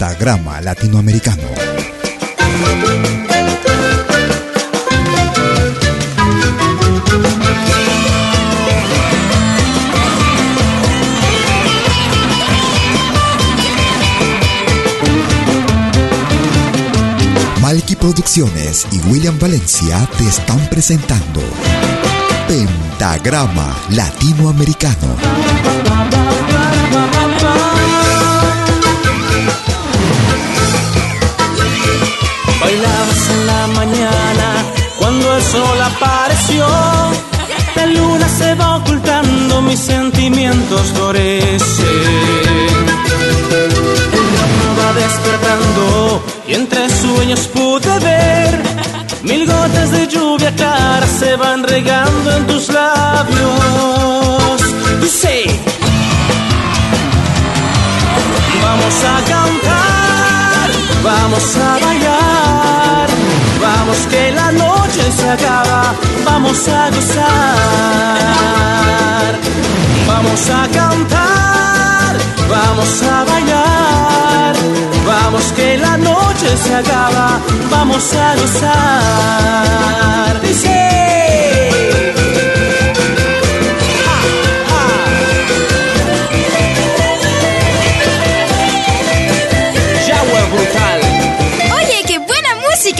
Pentagrama Latinoamericano. Malky Producciones y William Valencia te están presentando Pentagrama Latinoamericano. Sol apareció. La luna se va ocultando, mis sentimientos florecen. El ritmo va despertando y entre sueños pude ver mil gotas de lluvia clara se van regando en tus labios. Dice, vamos a cantar, vamos a bailar, vamos que la noche se acaba, vamos a gozar, vamos a cantar, vamos a bailar, vamos que la noche se acaba, vamos a gozar. Dice.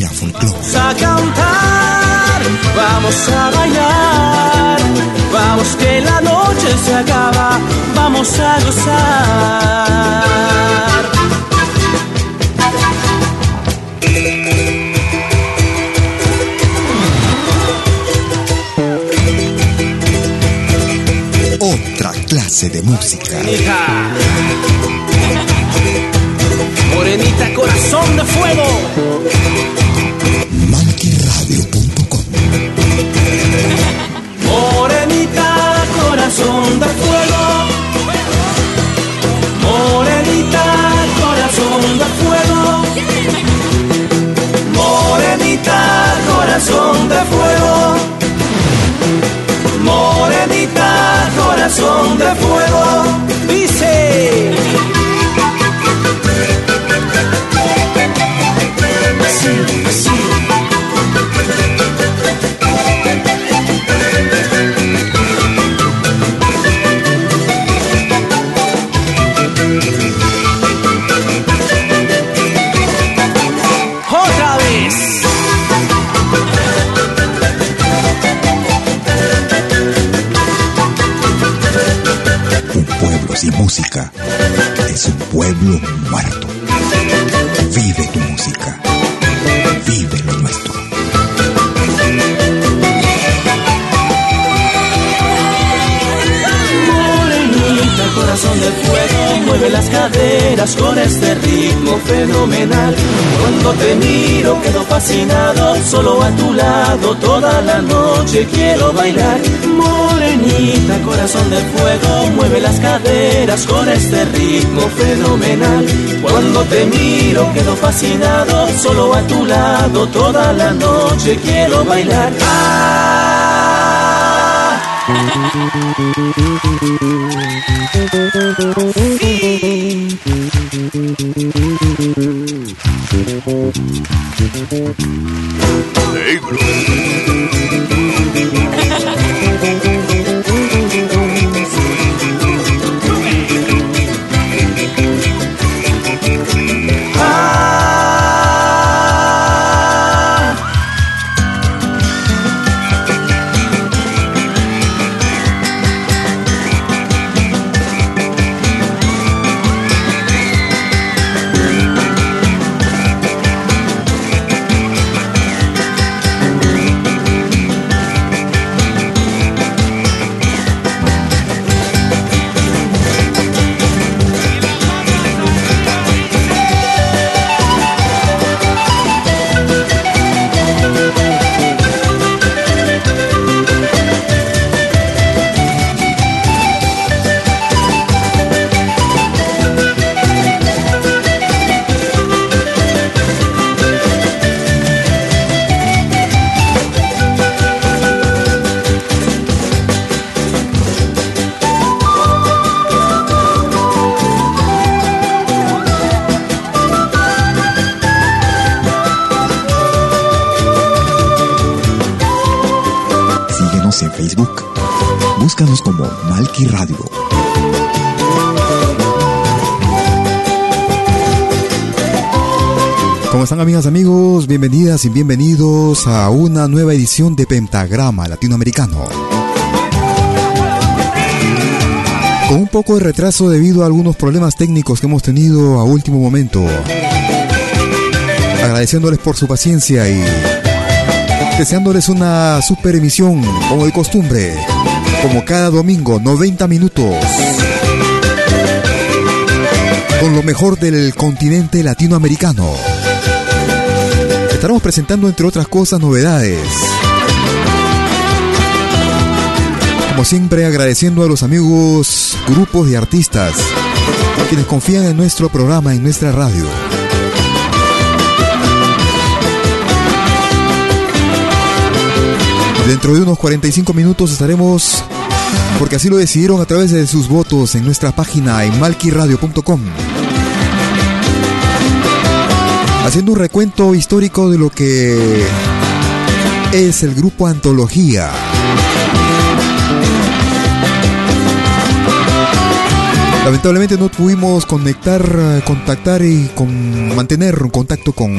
Vamos a cantar, vamos a bailar, vamos que la noche se acaba, vamos a gozar. Otra clase de música. Hija. Morenita corazón de fuego. De fuego. Pueblo mueve las caderas. con este ritmo fenomenal. Cuando te miro quedo fascinado, solo a tu lado toda la noche quiero bailar. Morenita, corazón de fuego, mueve las caderas con este ritmo fenomenal. Cuando te miro quedo fascinado, solo a tu lado toda la noche quiero bailar. Negro. Amigas, amigos? Bienvenidas y bienvenidos a una nueva edición de Pentagrama Latinoamericano. Con un poco de retraso debido a algunos problemas técnicos que hemos tenido a último momento. Agradeciéndoles por su paciencia y deseándoles una super emisión como de costumbre, como cada domingo, 90 minutos. Con lo mejor del continente latinoamericano estaremos presentando, entre otras cosas, novedades. Como siempre, agradeciendo a los amigos, grupos de artistas, quienes confían en nuestro programa, en nuestra radio. Dentro de unos 45 minutos estaremos, porque así lo decidieron a través de sus votos en nuestra página en malquiradio.com haciendo un recuento histórico de lo que es el grupo Antología. Lamentablemente no pudimos conectar, contactar y con, mantener un contacto con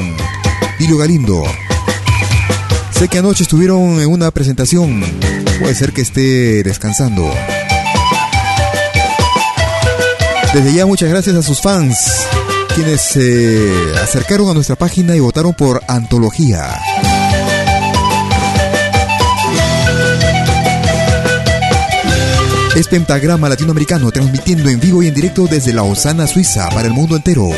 Dilio Galindo. Sé que anoche estuvieron en una presentación. Puede ser que esté descansando. Desde ya muchas gracias a sus fans quienes se acercaron a nuestra página y votaron por Antología. Es Pentagrama Latinoamericano transmitiendo en vivo y en directo desde Lausana, Suiza, para el mundo entero.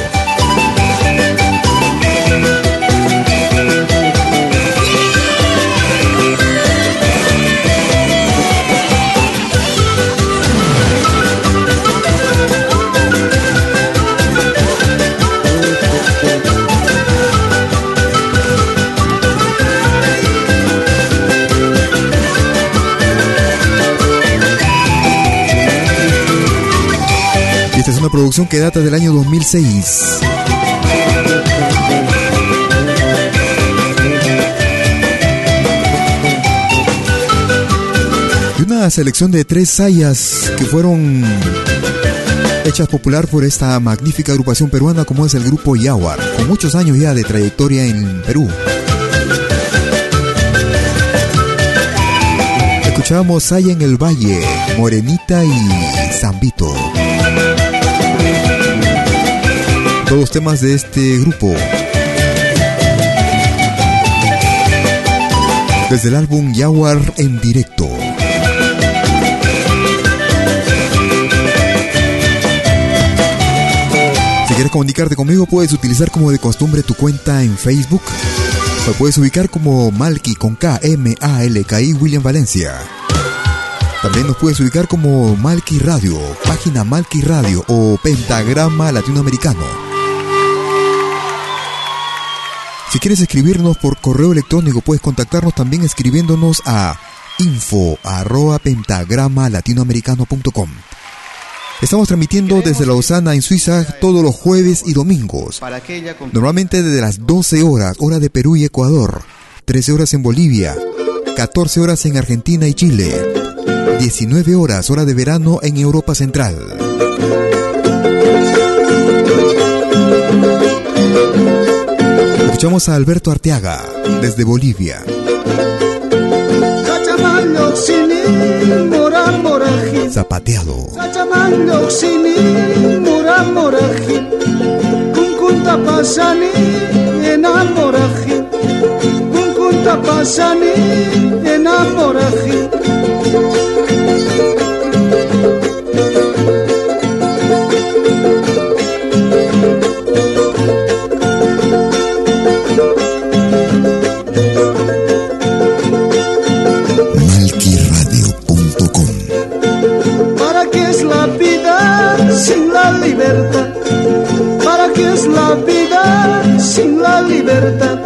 Producción que data del año 2006. Y una selección de tres sayas que fueron hechas popular por esta magnífica agrupación peruana como es el grupo Yaguar, con muchos años ya de trayectoria en Perú. Escuchábamos Saya en el Valle, Morenita y Zambito. Todos temas de este grupo. Desde el álbum Jaguar en directo. Si quieres comunicarte conmigo, puedes utilizar como de costumbre tu cuenta en Facebook. Me puedes ubicar como Malky con K, M, A, L, K, I, William Valencia. También nos puedes ubicar como Malky Radio, página Malky Radio o Pentagrama Latinoamericano. Si quieres escribirnos por correo electrónico, puedes contactarnos también escribiéndonos a info arroba pentagrama latinoamericano.com. Estamos transmitiendo desde Lausana, en Suiza, todos los jueves y domingos. Normalmente desde las 12 horas, hora de Perú y Ecuador, 13 horas en Bolivia, 14 horas en Argentina y Chile, 19 horas, hora de verano en Europa Central. Escuchamos a Alberto Arteaga, desde Bolivia. Zapateado. Sin la libertad?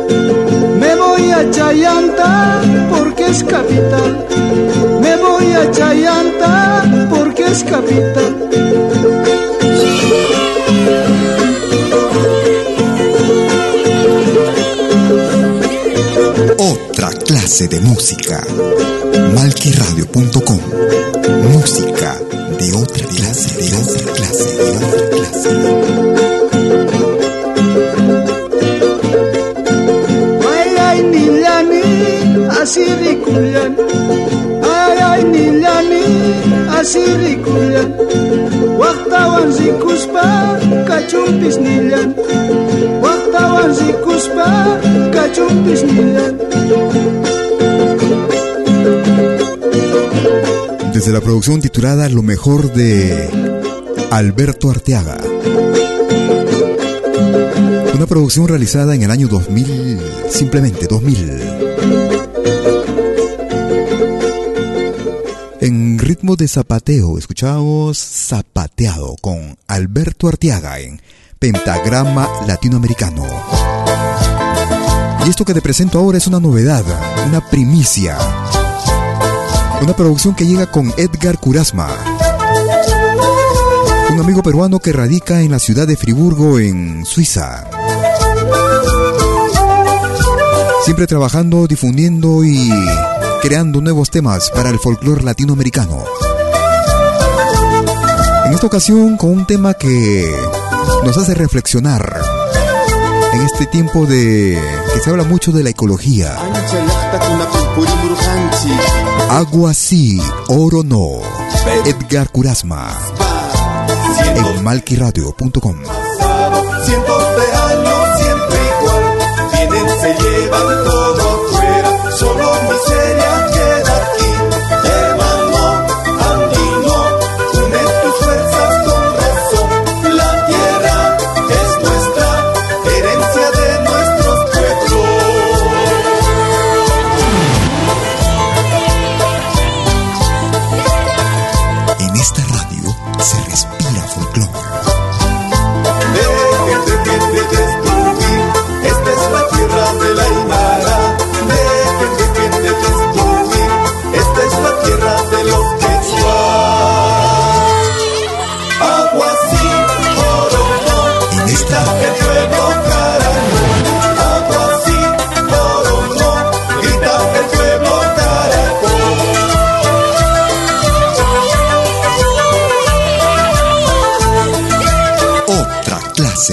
Me voy a Chayanta porque es capital. Me voy a Chayanta porque es capital. Otra clase de música. Malquiradio.com. Música de otra clase, de otra clase, de otra clase. Desde la producción titulada Lo mejor de Alberto Arteaga. Una producción realizada en el año 2000, simplemente 2000. De zapateo, escuchamos Zapateado con Alberto Arteaga en Pentagrama Latinoamericano. Y esto que te presento ahora es una novedad, una primicia una producción que llega con Edgar Curasma, un amigo peruano que radica en la ciudad de Friburgo, en Suiza. Siempre trabajando, difundiendo y creando nuevos temas para el folclore latinoamericano. En esta ocasión con un tema que nos hace reflexionar en este tiempo de que se habla mucho de la ecología. Agua sí, oro no. Edgar Curasma. En malquiradio.com. Cientos de años siempre igual. Vienen, se llevan todo miseria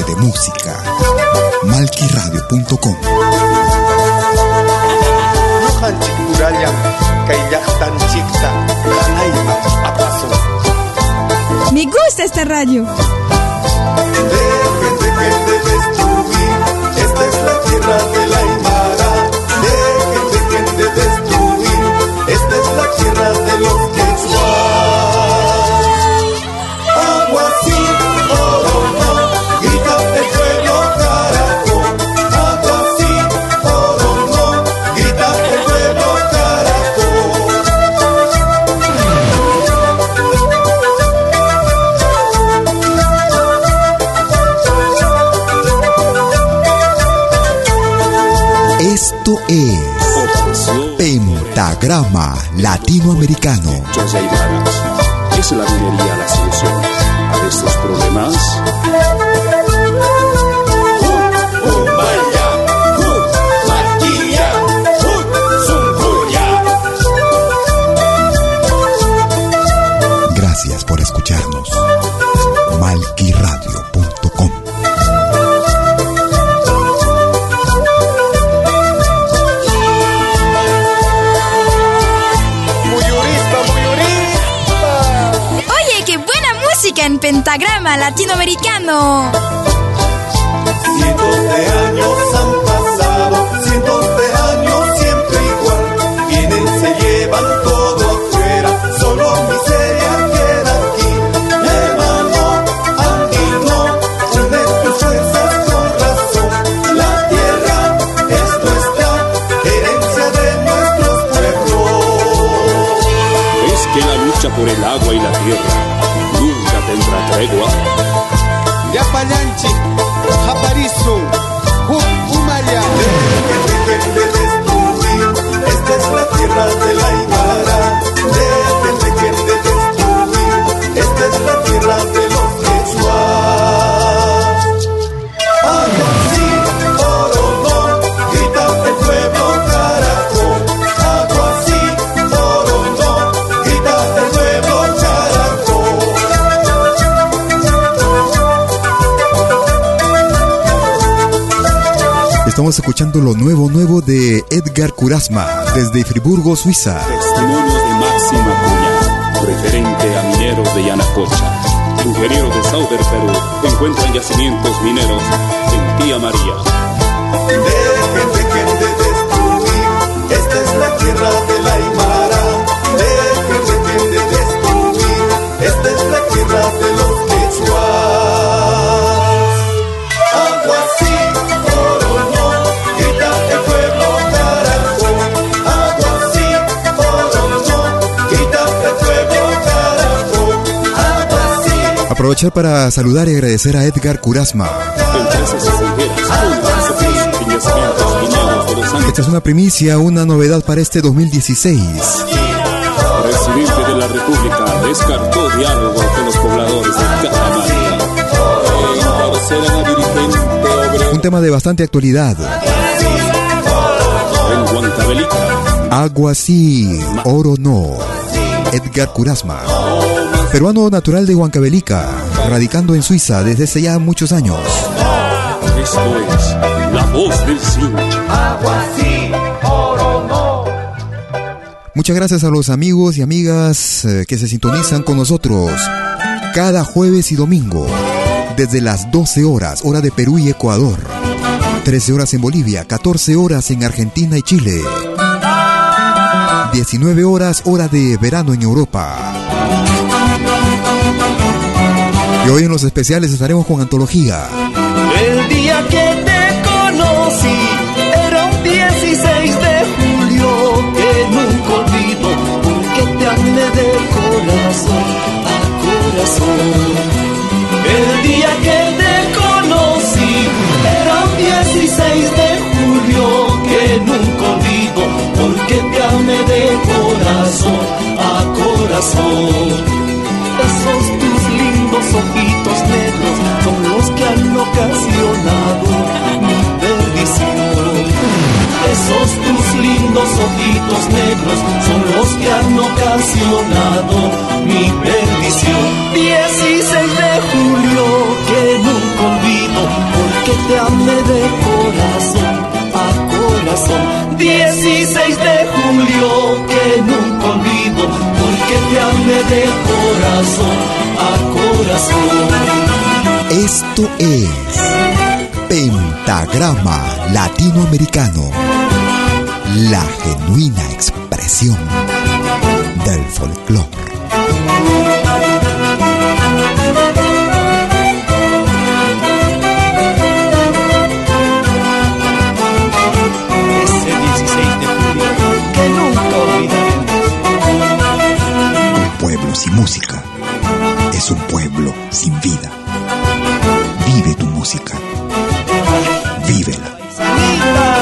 de música. Malquiradio.com. Me gusta esta radio. Esta es la tierra Pentagrama Latinoamericano. ¿Es la minería la solución pentagrama latinoamericano. Cientos de años han pasado, cientos de años siempre igual. Vienen, se llevan todo afuera, solo miseria queda aquí. Hermano, andino, une tus fuerzas con razón. La tierra es nuestra, herencia de nuestros pueblos. Es que la lucha por el agua y la tierra Đấy đúng không? Estamos escuchando lo nuevo, nuevo de Edgar Curasma, desde Friburgo, Suiza. Testimonios de Máxima Cuña, referente a mineros de Yanacocha. Ingeniero de Sauber, Perú, encuentran yacimientos mineros en Tía María. Aprovechar para saludar y agradecer a Edgar Curasma. Esta es una primicia, una novedad para este 2016. Presidente de la República descartó diálogo con los pobladores de Cajamarca. Encarcelan a dirigente obrero Un tema de bastante actualidad. Agua sí, oro no. Edgar Curasma. Peruano natural de Huancavelica, radicando en Suiza desde hace ya muchos años. Muchas gracias a los amigos y amigas eh, que se sintonizan con nosotros cada jueves y domingo desde las 12 horas, hora de Perú y Ecuador, 13 horas en Bolivia, 14 horas en Argentina y Chile, 19 horas, hora de verano en Europa. Y hoy en los especiales estaremos con antología. El día que te conocí era un 16 de julio que nunca olvido porque te amé de corazón a corazón. El día que te conocí era un 16 de julio que nunca olvido porque te amé de corazón a corazón. Esos tus lindos ojitos negros son los que han ocasionado mi perdición. Esos tus lindos ojitos negros son los que han ocasionado mi perdición. 16 de julio que nunca olvido porque te amé de corazón corazón. 16 de julio que nunca olvido porque te amé de corazón a corazón. Esto es Pentagrama Latinoamericano, la genuina expresión del folclore. Sin música es un pueblo sin vida. Vive tu música. Vívela.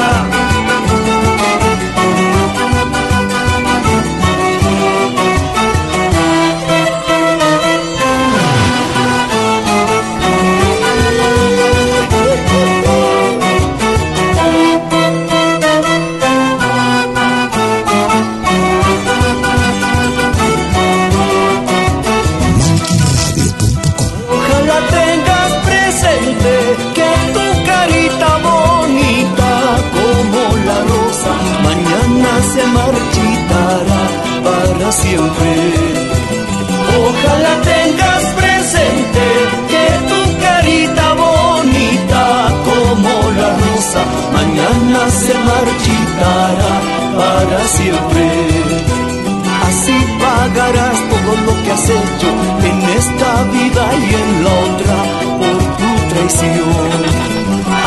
Se marchitará para siempre. Así pagarás todo lo que has hecho en esta vida y en la otra por tu traición.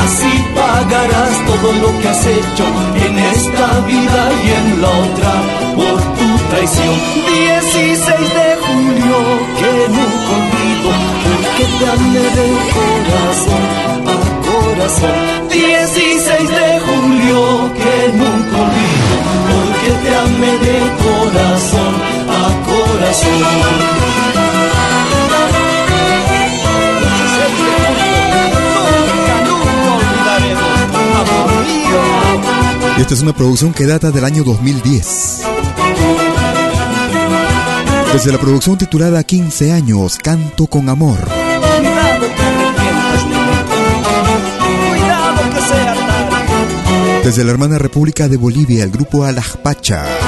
Así pagarás todo lo que has hecho en esta vida y en la otra por tu traición. 16 de julio que nunca olvido, porque te amé de corazón a corazón. De corazón a corazón. Y esta es una producción que data del año 2010. Desde la producción titulada 15 años, Canto con Amor. Desde la hermana República de Bolivia, el grupo Alajpacha.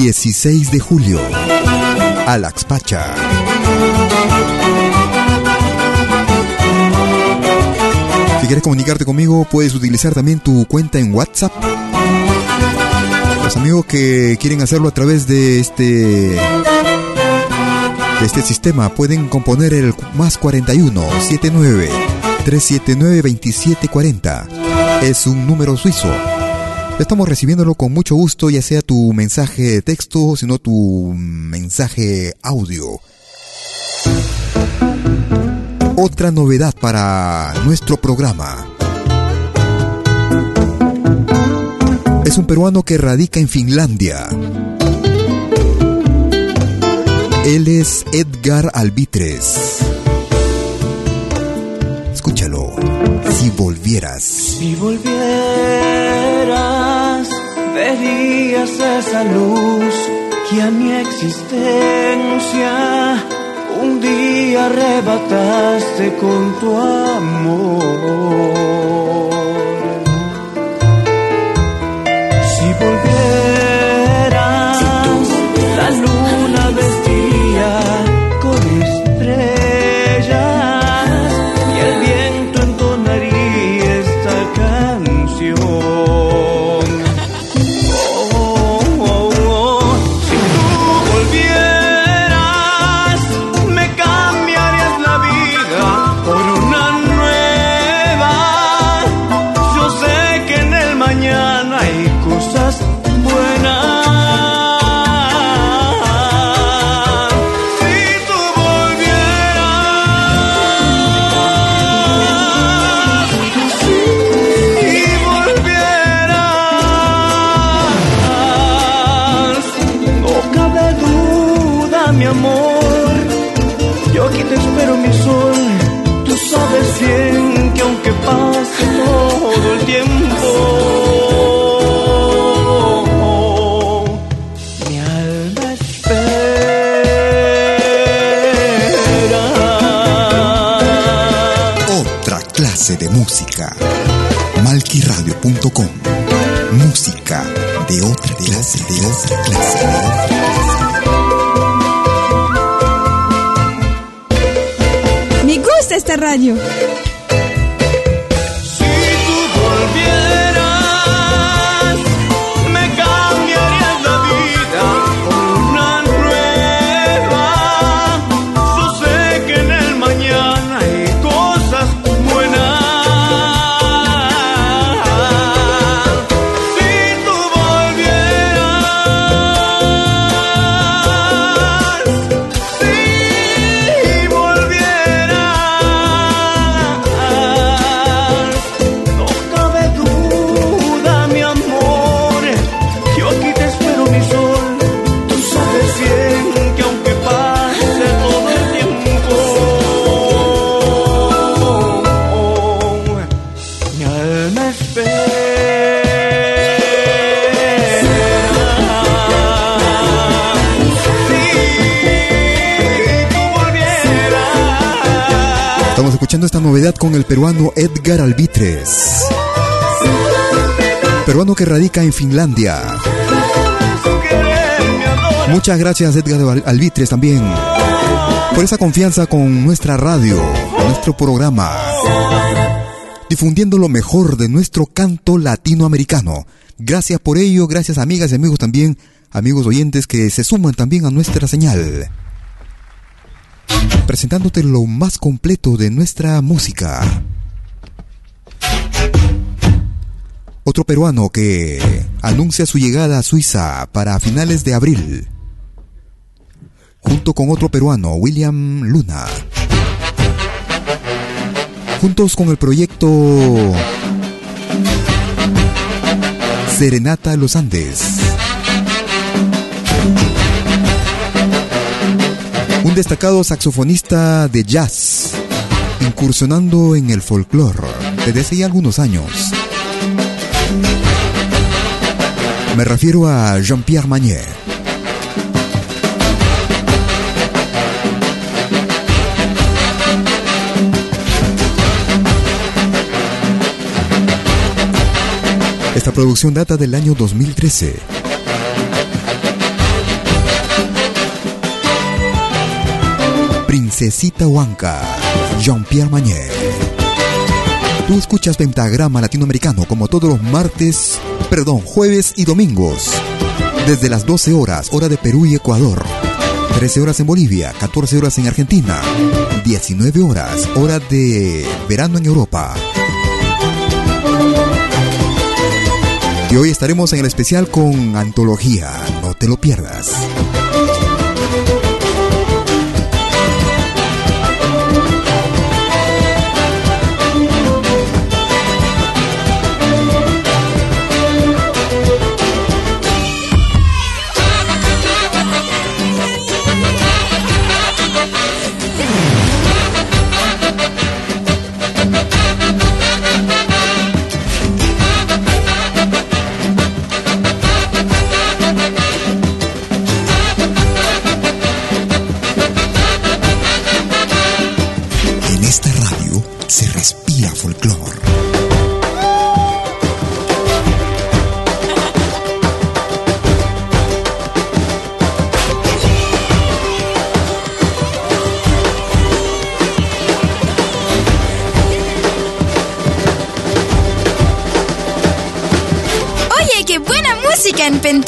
...16 de julio... ...Alaxpacha... quieres comunicarte conmigo, puedes utilizar también tu cuenta en WhatsApp. Los amigos que quieren hacerlo a través de este de este sistema pueden componer el más 41 79 379 2740. Es un número suizo. Estamos recibiéndolo con mucho gusto, ya sea tu mensaje de texto, sino tu mensaje audio otra novedad para nuestro programa. Es un peruano que radica en Finlandia. Él es Edgar Albitres. Escúchalo. Si volvieras. Si volvieras, verías esa luz que a mi existencia un día arrebataste con tu amor. Música. Malquiradio.com. Música de otra clase, de otra clase, de otra clase. Me gusta esta radio. Novedad con el peruano Edgar Albitres. peruano que radica en Finlandia. Muchas gracias Edgar Albitres también por esa confianza con nuestra radio, nuestro programa, difundiendo lo mejor de nuestro canto latinoamericano. Gracias por ello, gracias amigas y amigos también, amigos oyentes que se suman también a nuestra señal. Presentándote lo más completo de nuestra música. Otro peruano que anuncia su llegada a Suiza para finales de abril. Junto con otro peruano, William Luna. Juntos con el proyecto Serenata Los Andes. Un destacado saxofonista de jazz, incursionando en el folclore desde hace ya algunos años. Me refiero a Jean-Pierre Magnet. Esta producción data del año 2013. Princesita Huanca, Jean-Pierre Magnet. Tú escuchas Pentagrama Latinoamericano como todos los martes, perdón, jueves y domingos. Desde las 12 horas, hora de Perú y Ecuador. 13 horas en Bolivia, 14 horas en Argentina, 19 horas, hora de verano en Europa. Y hoy estaremos en el especial con Antología, no te lo pierdas.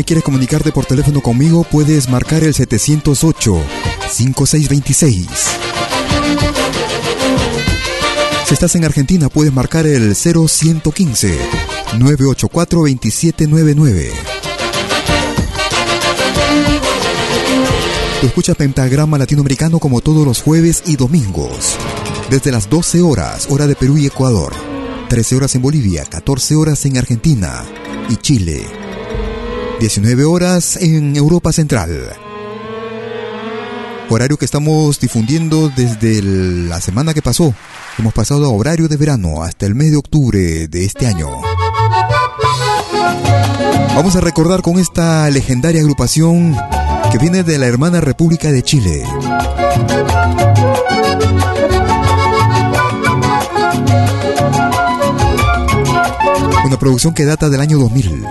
Y quieres comunicarte por teléfono conmigo, puedes marcar el 708-5626. Si estás en Argentina, puedes marcar el 0115-984-2799. Tú escuchas Pentagrama Latinoamericano como todos los jueves y domingos, desde las 12 horas, hora de Perú y Ecuador. 13 horas en Bolivia, 14 horas en Argentina y Chile, 19 horas en Europa Central. Horario que estamos difundiendo desde la semana que pasó. Hemos pasado a horario de verano hasta el mes de octubre de este año. Vamos a recordar con esta legendaria agrupación que viene de la hermana República de Chile. Una producción que data del año 2000.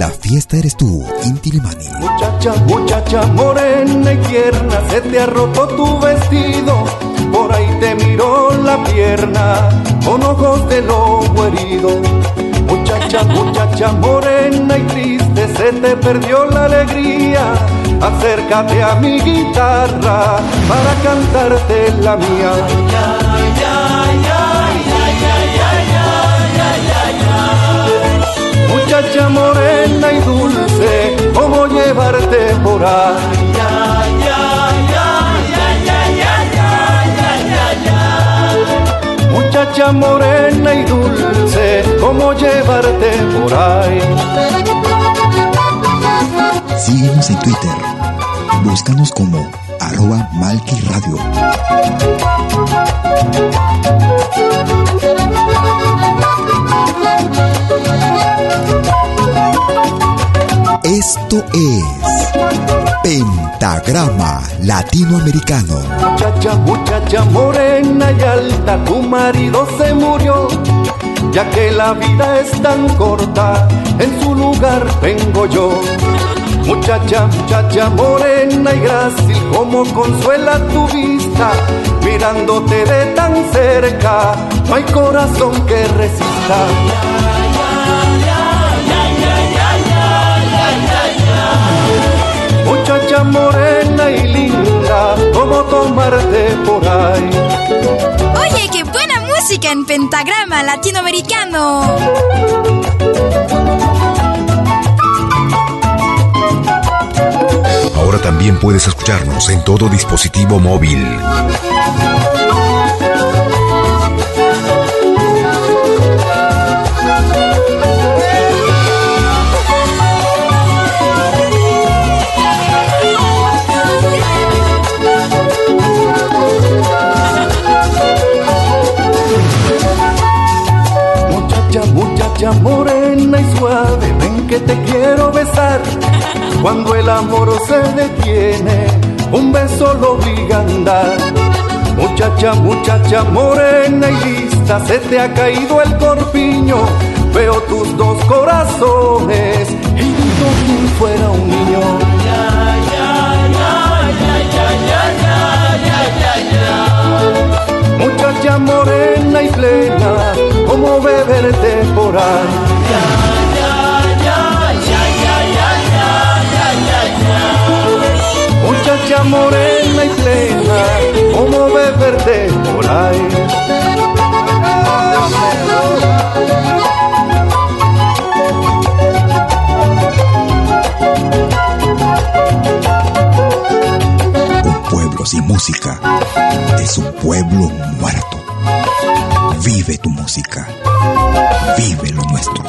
La fiesta eres tú, Inti Limani. Muchacha, muchacha morena y tierna, se te ha roto tu vestido. Por ahí te miró la pierna, con ojos de lobo herido. Muchacha, muchacha morena y triste, se te perdió la alegría. Acércate a mi guitarra para cantarte la mía. Muchacha morena y dulce, ¿cómo llevarte por ahí? Muchacha morena y dulce, ¿cómo llevarte por ahí? Síguenos en Twitter. Búscanos como arroba Malky Radio. Esto es Pentagrama Latinoamericano. Muchacha, muchacha morena y alta, tu marido se murió. Ya que la vida es tan corta, en su lugar vengo yo. Muchacha, muchacha morena y grácil, como consuela tu vista. Mirándote de tan cerca, no hay corazón que resista. Morena y linda, ¿cómo tomarte por ahí? Oye, qué buena música en pentagrama latinoamericano. Ahora también puedes escucharnos en todo dispositivo móvil. Te quiero besar. Cuando el amor se detiene, un beso lo obliga a andar. Muchacha, muchacha morena y lista, se te ha caído el corpiño. Veo tus dos corazones y digo quien fuera un niño. Muchacha morena y plena, como beberte por ahí. Morena y plena, como beberte por ahí. Un pueblo sin música es un pueblo muerto. Vive tu música. Vive lo nuestro.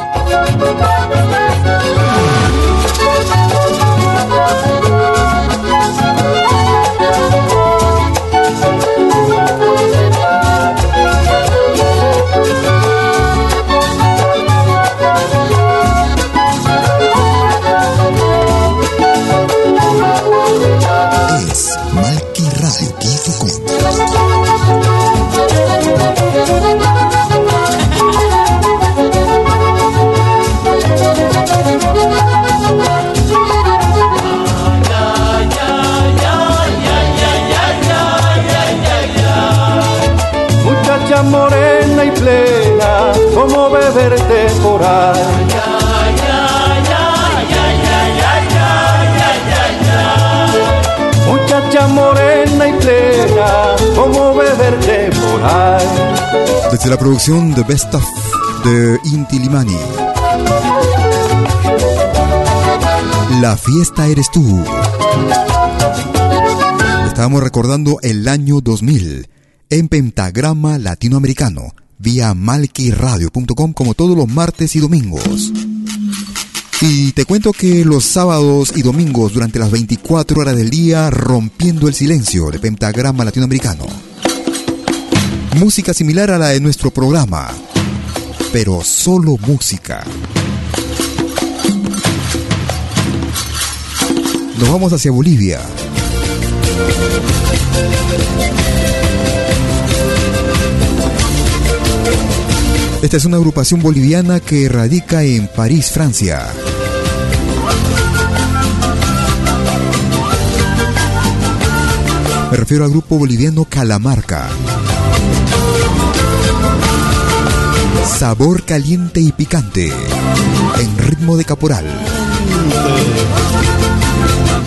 Como beberte por ahí. Muchacha morena y plena, como beberte por ahí. Desde la producción de Best of de Inti Limani. La fiesta eres tú. Estábamos recordando el año 2000 en Pentagrama Latinoamericano vía malquiradio.com como todos los martes y domingos. Y te cuento que los sábados y domingos durante las 24 horas del día rompiendo el silencio de Pentagrama Latinoamericano. Música similar a la de nuestro programa, pero solo música. Nos vamos hacia Bolivia. Esta es una agrupación boliviana que radica en París, Francia. Me refiero al grupo boliviano Calamarca. Sabor caliente y picante. En ritmo de caporal.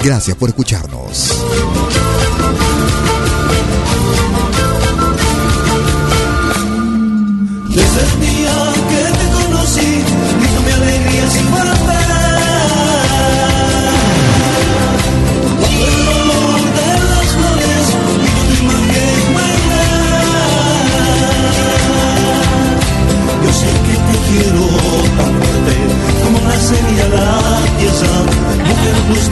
Gracias por escucharnos.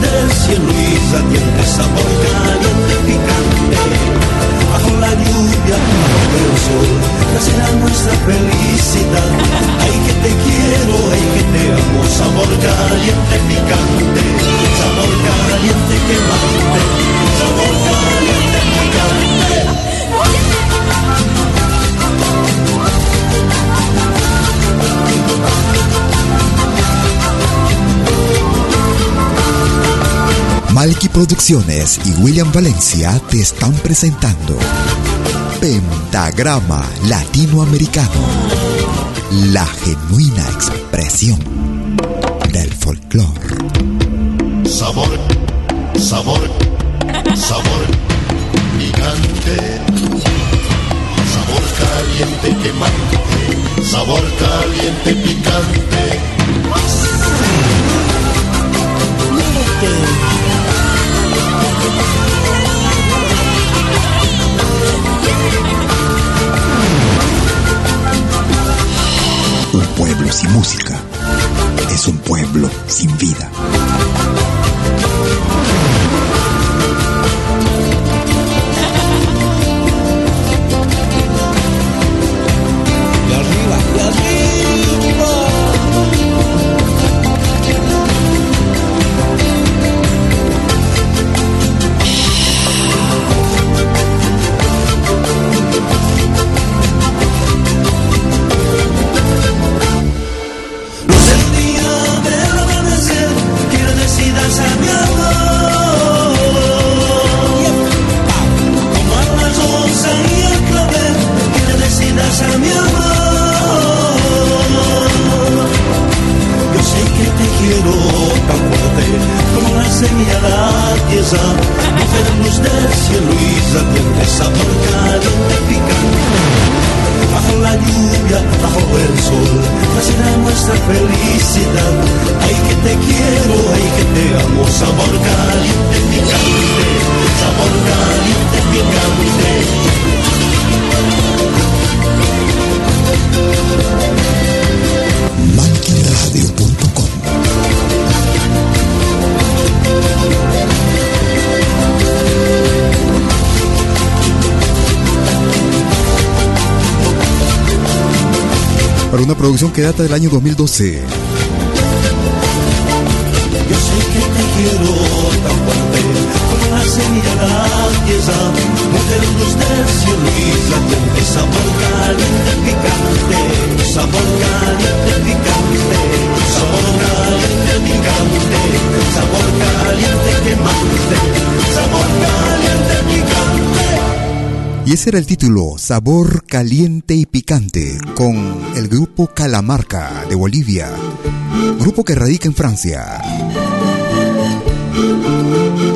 Mujer luz del cielo y saliente sabor caliente picante. Bajo la lluvia, bajo el sol, nacerá nuestra felicidad. Ay que te quiero, ay que te amo, sabor caliente picante, Malky Producciones y William Valencia te están presentando Pentagrama Latinoamericano, la genuina expresión del folclore. Sabor, sabor, sabor picante, sabor caliente quemante, sabor caliente picante. Un pueblo sin música es un pueblo sin vida. Producción que data del año 2012. Yo sé que te quiero tan fuerte como la semilla la tierra, mujer del cielo y radiante, sabor caliente picante, sabor caliente picante, sabor caliente picante, sabor caliente quemante, sabor caliente. Y ese era el título, Sabor Caliente y Picante, con el grupo Calamarca de Bolivia, grupo que radica en Francia.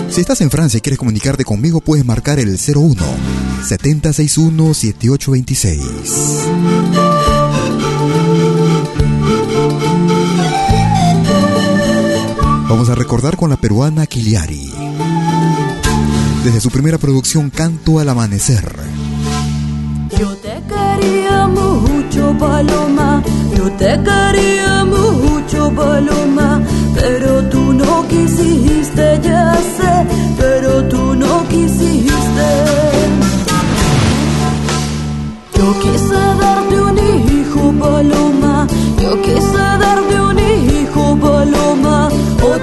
Si estás en Francia y quieres comunicarte conmigo, puedes marcar el 01 761 7826. Vamos a recordar con la peruana Kiliari. Desde su primera producción Canto al Amanecer. Yo te quería mucho Paloma. Yo te quería mucho, Paloma, pero tú no quisiste, ya sé, pero tú no quisiste. Yo quise darte un hijo, Paloma,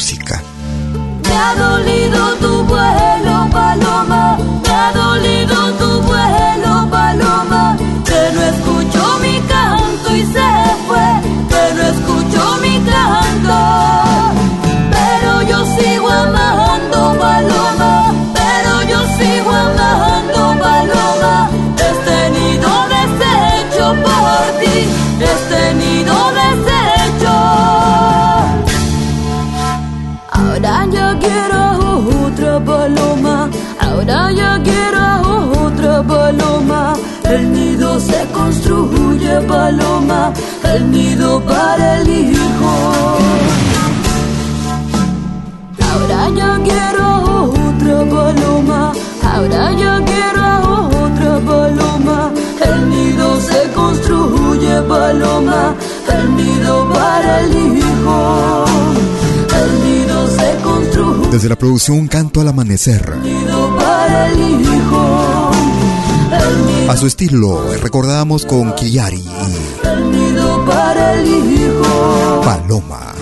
música. Paloma, el nido para el hijo. Ahora yo quiero otra paloma, ahora yo quiero otra paloma. El nido se construye paloma, el nido para el hijo. El nido se construye. Desde la producción Canto al Amanecer. El nido para el hijo. A su estilo, recordamos con Kiyari Paloma.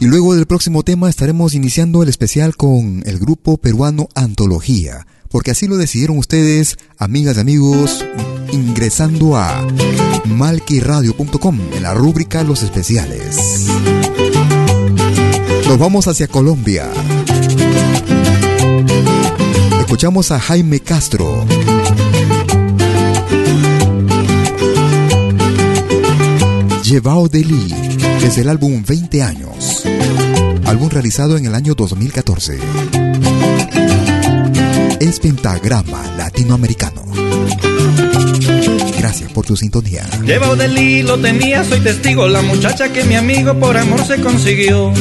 Y luego del próximo tema estaremos iniciando el especial con el grupo peruano Antología, porque así lo decidieron ustedes, amigas y amigos, ingresando a malquiradio.com en la rúbrica Los Especiales. Nos vamos hacia Colombia. Escuchamos a Jaime Castro. Llevao de Lee, desde el álbum 20 años, álbum realizado en el año 2014. Es pentagrama latinoamericano. Gracias por tu sintonía. Llevao de Lee lo tenía, soy testigo, la muchacha que mi amigo por amor se consiguió.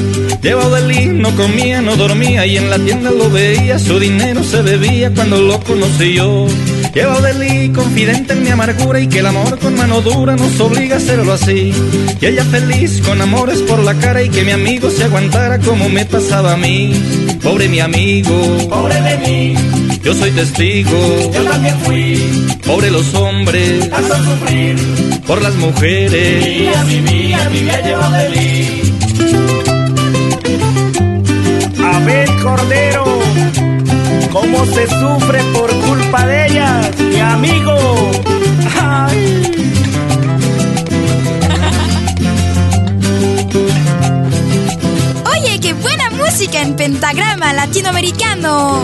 Llevado de Lee no comía, no dormía y en la tienda lo veía, su dinero se bebía cuando lo conocí yo. Llevado de Lee, confidente en mi amargura y que el amor con mano dura nos obliga a hacerlo así. Y ella feliz con amores por la cara y que mi amigo se aguantara como me pasaba a mí. Pobre mi amigo, pobre de mí. Yo soy testigo, yo también fui. Pobre los hombres, hasta sufrir. Por las mujeres, vivía, vivía, vivía llevado de Lee. Abel Cordero, cómo se sufre por culpa de ellas, mi amigo. Ay. Oye, qué buena música en pentagrama latinoamericano.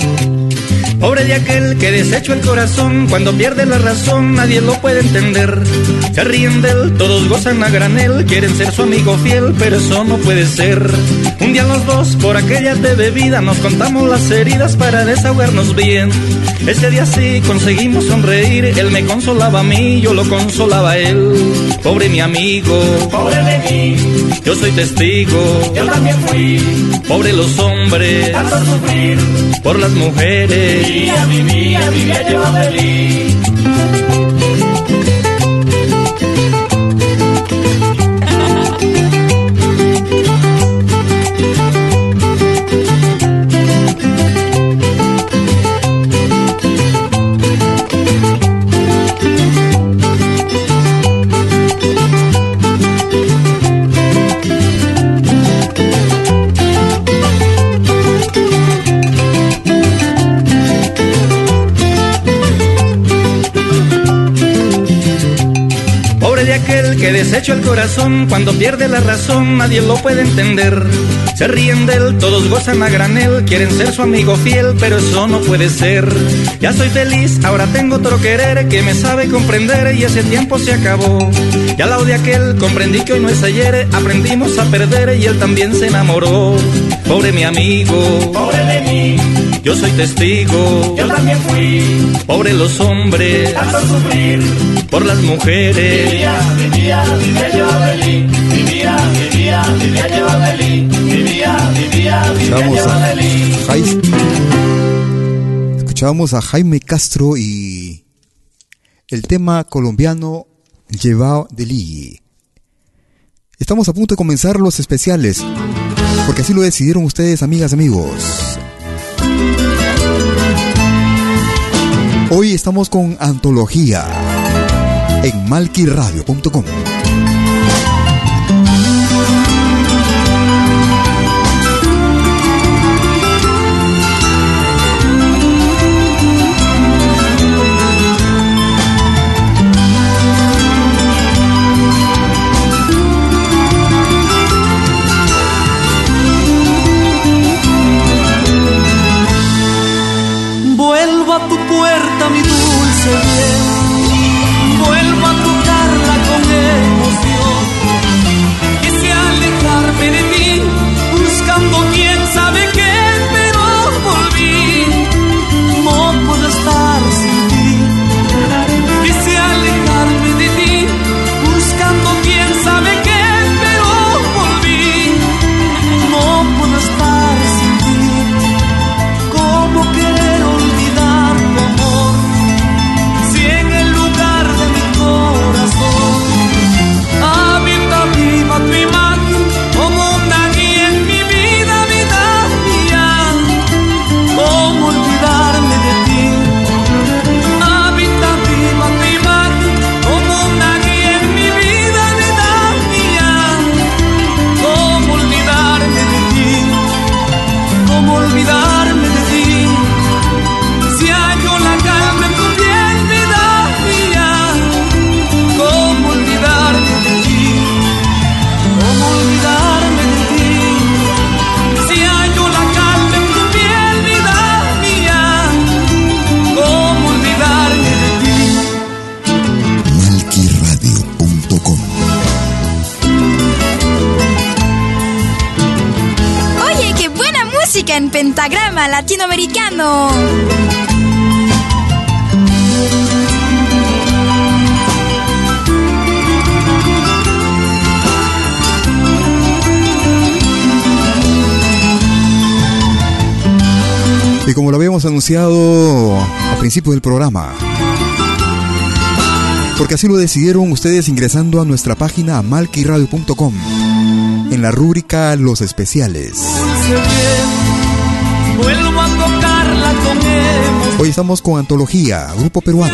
Pobre de aquel que desecho el corazón, cuando pierde la razón nadie lo puede entender. Se ríen de él, todos gozan a granel, quieren ser su amigo fiel, pero eso no puede ser. Un día los dos, por aquella de bebida, nos contamos las heridas para desahogarnos bien. Ese día sí conseguimos sonreír, él me consolaba a mí, yo lo consolaba a él. Pobre mi amigo, pobre de mí, yo soy testigo, yo también fui. Pobre los hombres, tanto sufrir por las mujeres vivía, vivía yo desecho el corazón, cuando pierde la razón nadie lo puede entender. Se ríen de él, todos gozan a granel, quieren ser su amigo fiel, pero eso no puede ser. Ya soy feliz, ahora tengo otro querer que me sabe comprender y ese tiempo se acabó. Ya lado de aquel comprendí que hoy no es ayer, aprendimos a perder y él también se enamoró. Pobre mi amigo, pobre de mí, yo soy testigo, yo también fui. Pobre los hombres, tanto sufrir por las mujeres. Vivía, vivía, vivía yo feliz. Vivía, vivía, vivía yo feliz. Vivía, vivía, vivía yo feliz. Escuchábamos a Jaime Castro y el tema colombiano Llevado de Ligi. Estamos a punto de comenzar los especiales, porque así lo decidieron ustedes, amigas, amigos. Hoy estamos con Antología en malquiradio.com. latinoamericano. Y como lo habíamos anunciado al principio del programa, porque así lo decidieron ustedes ingresando a nuestra página malquiradio.com en la rúbrica Los Especiales. Dulce bien, vuelvo a tocarla con emoción. Hoy estamos con Antología, grupo peruano.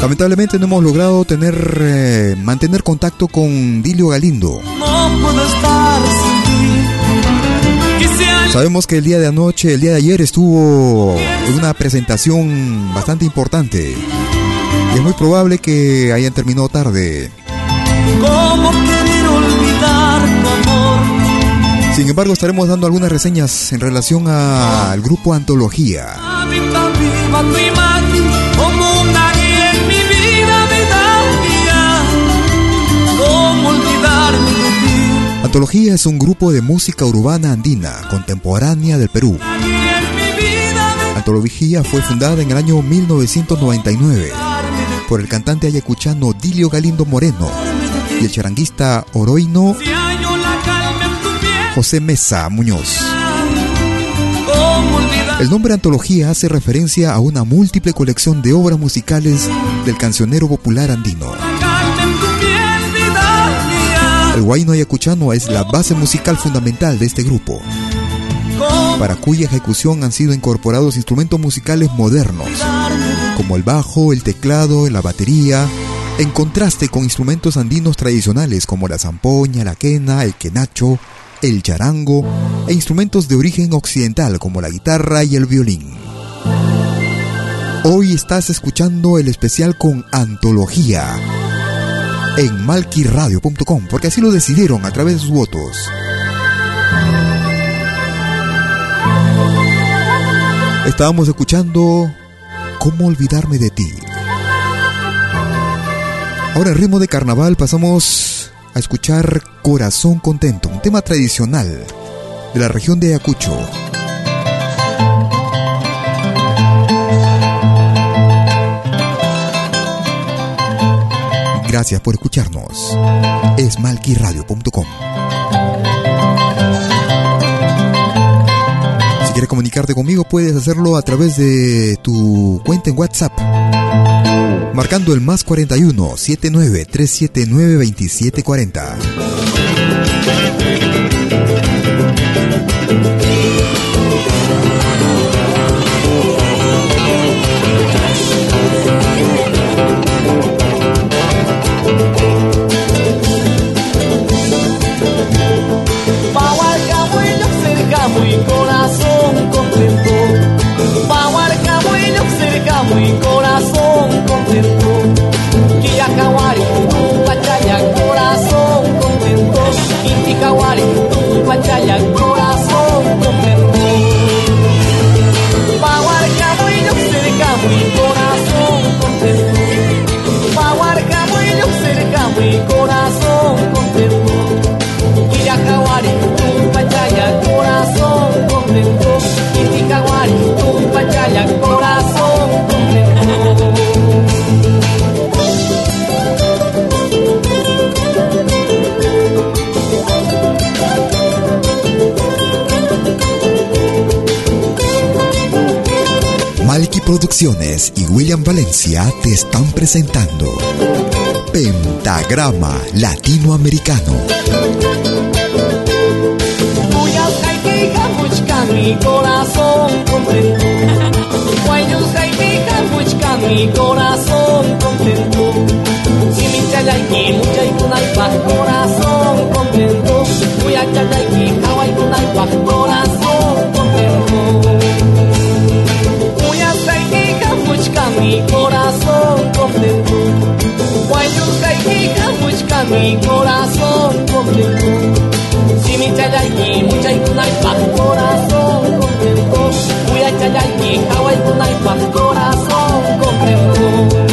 Lamentablemente no hemos logrado tener eh, mantener contacto con Dilio Galindo. no puedo estar sin ti. Quise al- Sabemos que el día de anoche, el día de ayer estuvo en una presentación bastante importante. Y es muy probable que hayan terminado tarde. ¿Cómo Sin embargo, estaremos dando algunas reseñas en relación al grupo Antología. Antología es un grupo de música urbana andina contemporánea del Perú. Antología fue fundada en el año 1999 por el cantante ayacuchano Dilio Galindo Moreno y el charanguista oroino José Mesa Muñoz. El nombre antología hace referencia a una múltiple colección de obras musicales del cancionero popular andino. El guayno ayacuchano es la base musical fundamental de este grupo, para cuya ejecución han sido incorporados instrumentos musicales modernos, como el bajo, el teclado, la batería, en contraste con instrumentos andinos tradicionales como la zampoña, la quena, el quenacho, el charango e instrumentos de origen occidental como la guitarra y el violín. Hoy estás escuchando el especial con Antología en malquiradio.com, porque así lo decidieron a través de sus votos. Estábamos escuchando ¿Cómo olvidarme de ti? Ahora en ritmo de carnaval pasamos a escuchar Corazón Contento, un tema tradicional de la región de Ayacucho. Gracias por escucharnos. Es malquiradio.com. Si quieres comunicarte conmigo, puedes hacerlo a través de tu cuenta en WhatsApp. Marcando el más 41 79 379 2740. Producciones y William Valencia te están presentando Pentagrama Latinoamericano. Mi corazón contento. Mi corazón contento. Si mi chayayki muchay kunaypa corazón contento. Voy a chayayki kawai kunaypa corazón muchka mi corazón contento. Guayus jaitija muchka mi corazón contento. Si mi chayayki muchay kunaypa corazón contento Voy a chayayki hawai kunaypa corazón contento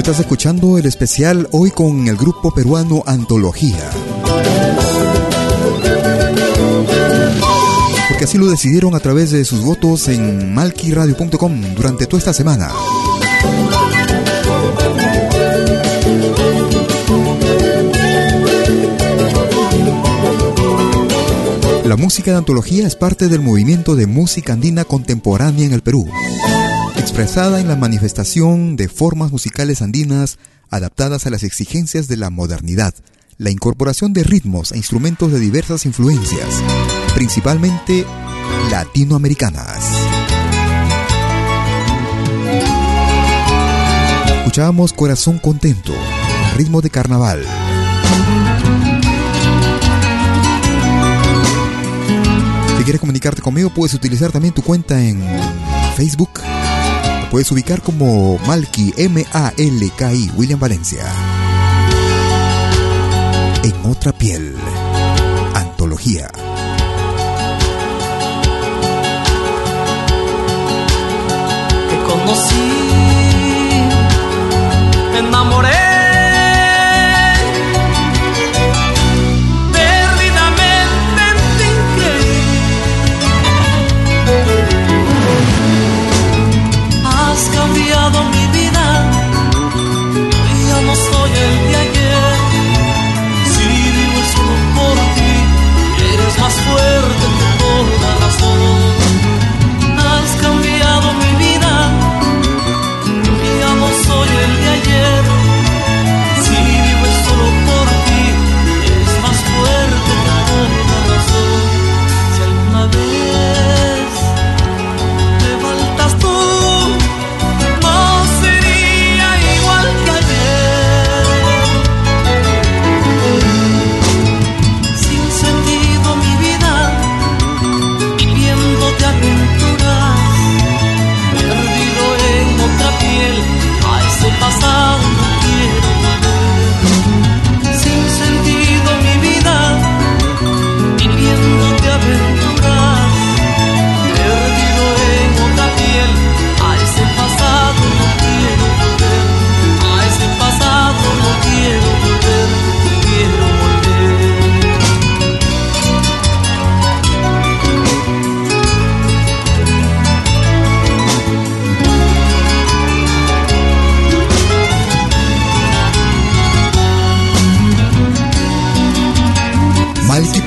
Estás escuchando el especial hoy con el grupo peruano Antología. Porque así lo decidieron a través de sus votos en malquiradio.com durante toda esta semana. La música de antología es parte del movimiento de música andina contemporánea en el Perú, expresada en la manifestación de formas musicales andinas adaptadas a las exigencias de la modernidad, la incorporación de ritmos e instrumentos de diversas influencias, principalmente latinoamericanas. Escuchábamos Corazón Contento, ritmo de carnaval. Si quieres comunicarte conmigo, puedes utilizar también tu cuenta en Facebook. Puedes ubicar como Malki, M-A-L-K-I, William Valencia. En otra piel. Antología. Te conocí,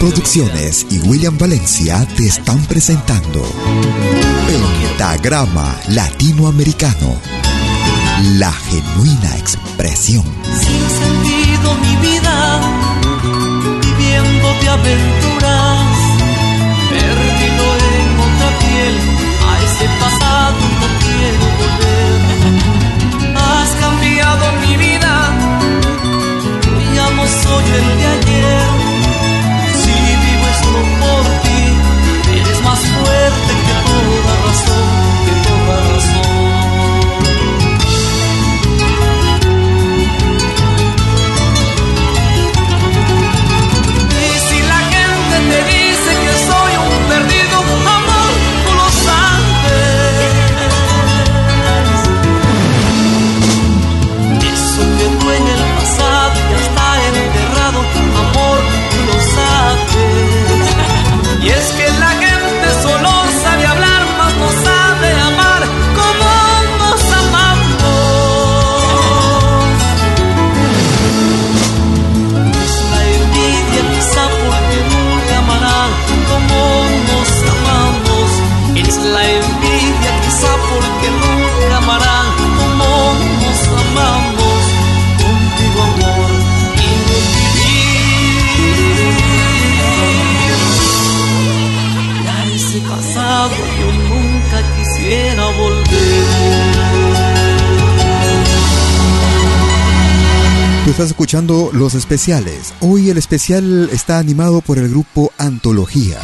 Producciones y William Valencia te están presentando Pentagrama Latinoamericano. La genuina expresión. Sin sentido mi vida, viviendo de aventuras, perdido en otra piel, a ese pasado no quiero volver. Has cambiado mi vida, ya no soy el de ayer estás escuchando Los Especiales. Hoy el especial está animado por el grupo Antología.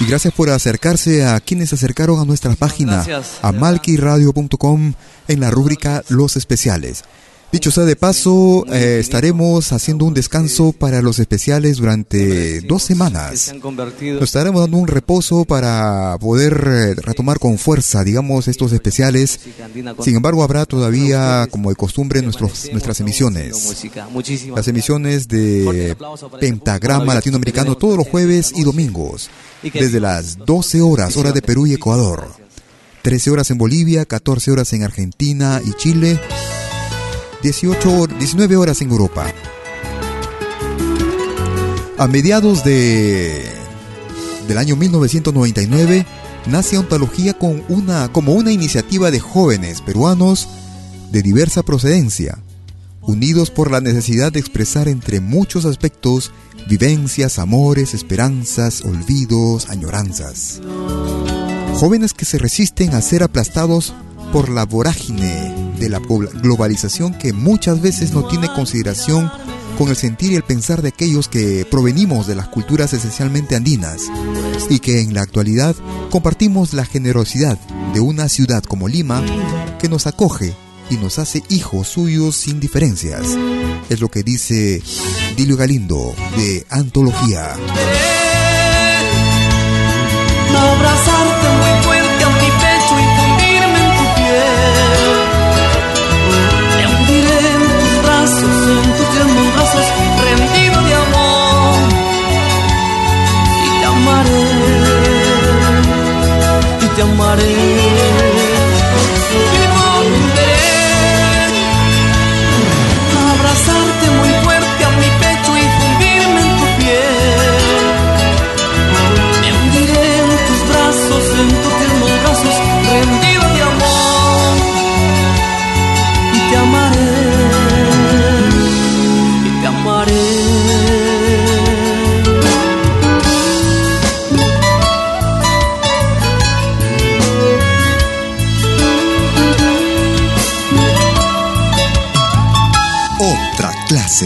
Y gracias por acercarse a quienes se acercaron a nuestra página, a malquiradio.com en la rúbrica Los Especiales. Dicho sea de paso, eh, estaremos haciendo un descanso para los especiales durante dos semanas. Nos estaremos dando un reposo para poder eh, retomar con fuerza, digamos, estos especiales. Sin embargo, habrá todavía, como de costumbre, nuestros, nuestras emisiones. Las emisiones de Pentagrama Latinoamericano todos los jueves y domingos, desde las 12 horas, hora de Perú y Ecuador. 13 horas en Bolivia, 14 horas en Argentina y Chile 18, 19 horas en Europa. A mediados de, del año 1999 nace Ontología con una, como una iniciativa de jóvenes peruanos de diversa procedencia, unidos por la necesidad de expresar entre muchos aspectos vivencias, amores, esperanzas, olvidos, añoranzas. Jóvenes que se resisten a ser aplastados por la vorágine de la globalización que muchas veces no tiene consideración con el sentir y el pensar de aquellos que provenimos de las culturas esencialmente andinas y que en la actualidad compartimos la generosidad de una ciudad como Lima que nos acoge y nos hace hijos suyos sin diferencias. Es lo que dice Dilio Galindo de Antología. Abrazarte y te amaré.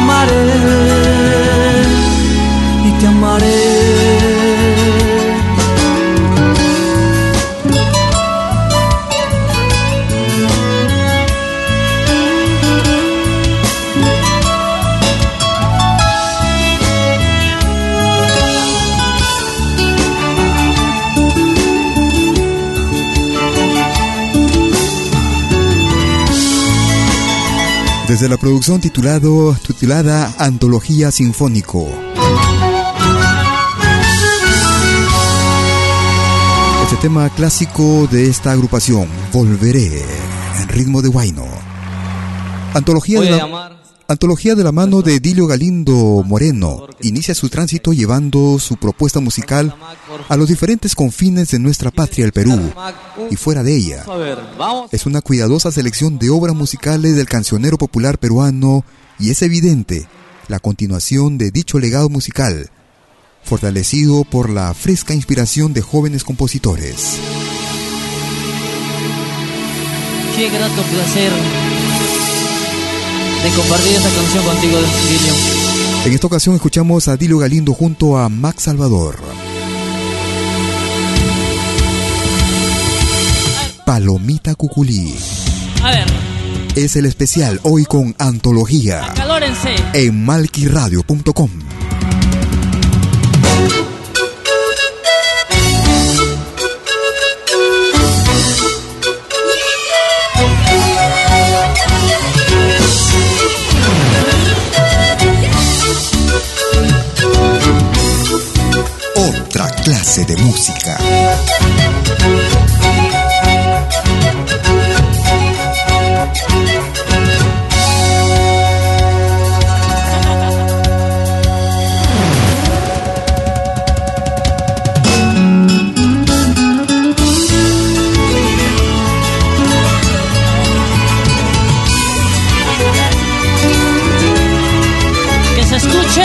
y desde la producción titulado, titulada Antología Sinfónico. Este tema clásico de esta agrupación, Volveré, en ritmo de Guayno. Antología de la... Antología de la mano de Dilio Galindo Moreno inicia su tránsito llevando su propuesta musical a los diferentes confines de nuestra patria, el Perú, y fuera de ella. Es una cuidadosa selección de obras musicales del cancionero popular peruano y es evidente la continuación de dicho legado musical, fortalecido por la fresca inspiración de jóvenes compositores. Qué grato placer de compartir esta canción contigo. En esta ocasión escuchamos a Dilio Galindo junto a Max Salvador. Palomita Cuculí. A ver. Es el especial hoy con Antología. Acalórense. En malquiradio.com. clase de música. se escuche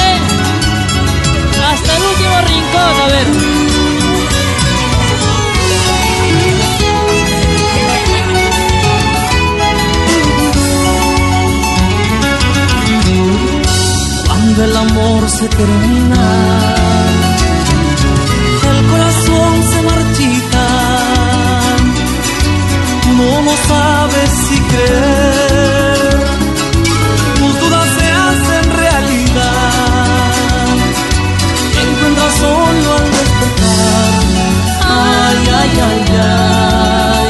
hasta el último rincón, a ver. Se termina. El corazón se marchita, no lo sabes si creer. Tus dudas se hacen realidad. Encuentras solo al despertar. Ay, ay, ay, ay.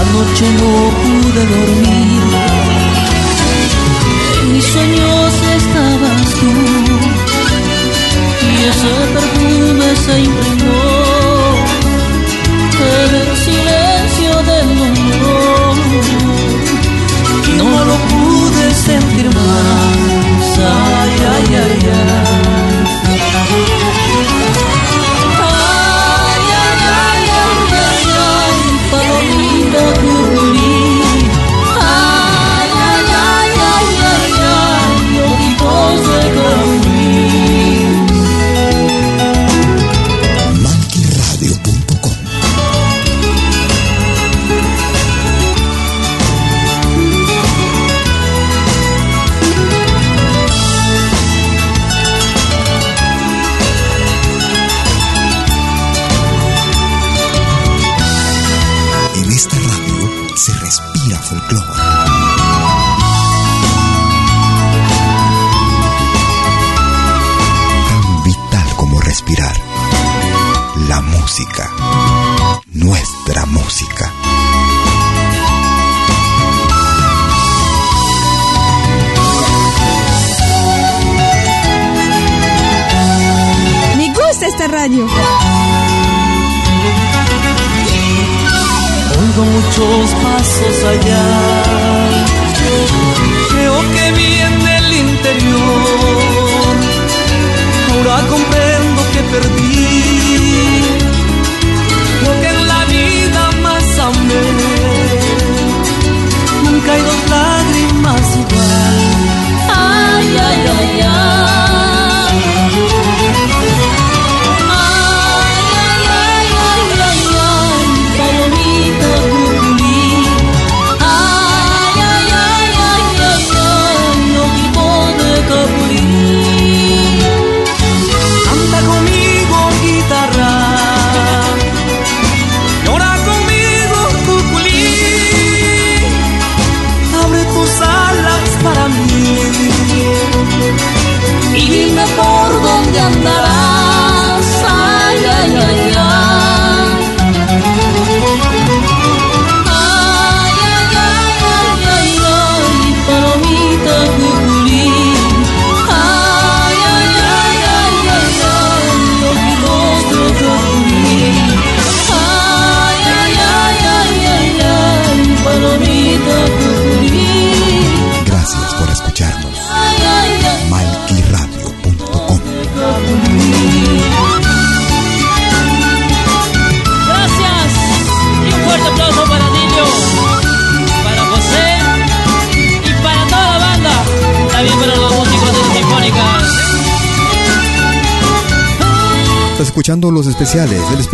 Anoche no pude dormir. En mis Ese perfume se impregnó en el silencio del dolor. Y no lo pude sentir más.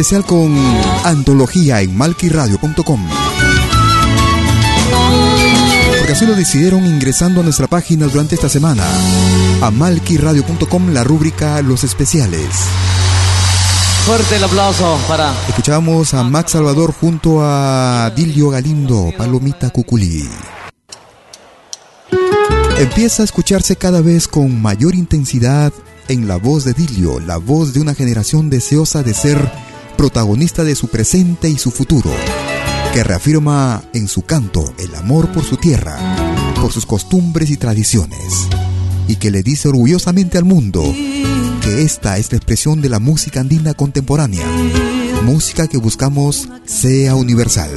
Especial con antología en malquiradio.com. Porque así lo decidieron ingresando a nuestra página durante esta semana, a malquiradio.com, la rúbrica Los especiales. Fuerte el aplauso para Escuchamos a Max Salvador junto a Dilio Galindo, Palomita Cuculí. Empieza a escucharse cada vez con mayor intensidad en la voz de Dilio, la voz de una generación deseosa de ser protagonista de su presente y su futuro, que reafirma en su canto el amor por su tierra, por sus costumbres y tradiciones, y que le dice orgullosamente al mundo que esta es la expresión de la música andina contemporánea, música que buscamos sea universal.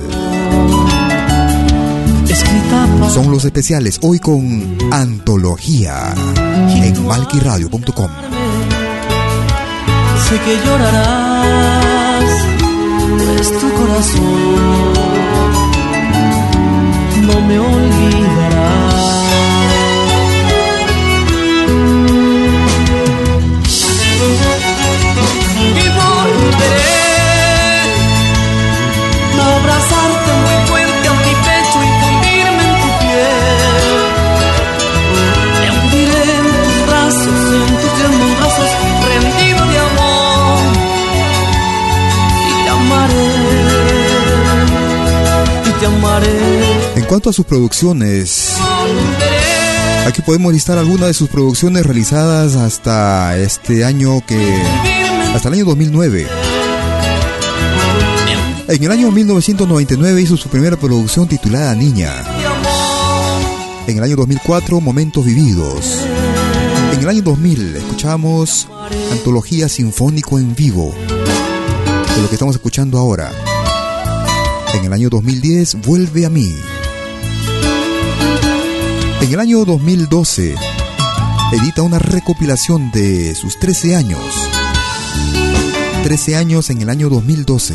Son los especiales hoy con Antología en malquiradio.com. Sé que pues tu corazón no me olvidará. Y volveré a abrazarte En cuanto a sus producciones, aquí podemos listar algunas de sus producciones realizadas hasta este año que hasta el año 2009. En el año 1999 hizo su primera producción titulada Niña. En el año 2004, Momentos Vividos. En el año 2000 escuchamos Antología Sinfónico en Vivo, de lo que estamos escuchando ahora. En el año 2010, Vuelve a mí. En el año 2012, edita una recopilación de sus 13 años. 13 años en el año 2012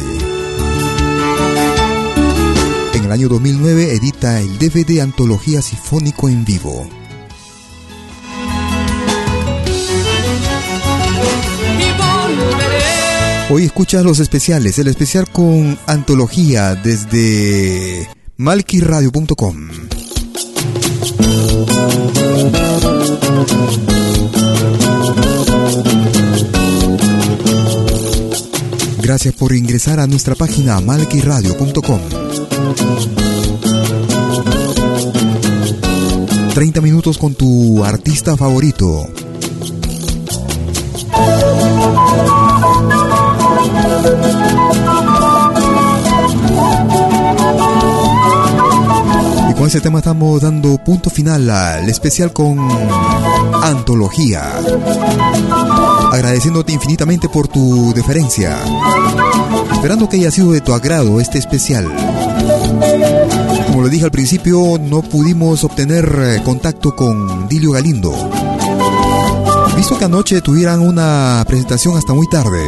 el año 2009 edita el DVD Antología Sinfónico en Vivo. Hoy escuchas los especiales, el especial con antología desde malquiradio.com. Gracias por ingresar a nuestra página malquiradio.com. 30 minutos con tu artista favorito. Y con ese tema estamos dando punto final al especial con Antología. Agradeciéndote infinitamente por tu deferencia. Esperando que haya sido de tu agrado este especial. Como lo dije al principio, no pudimos obtener eh, contacto con Dilio Galindo. Visto que anoche tuvieran una presentación hasta muy tarde.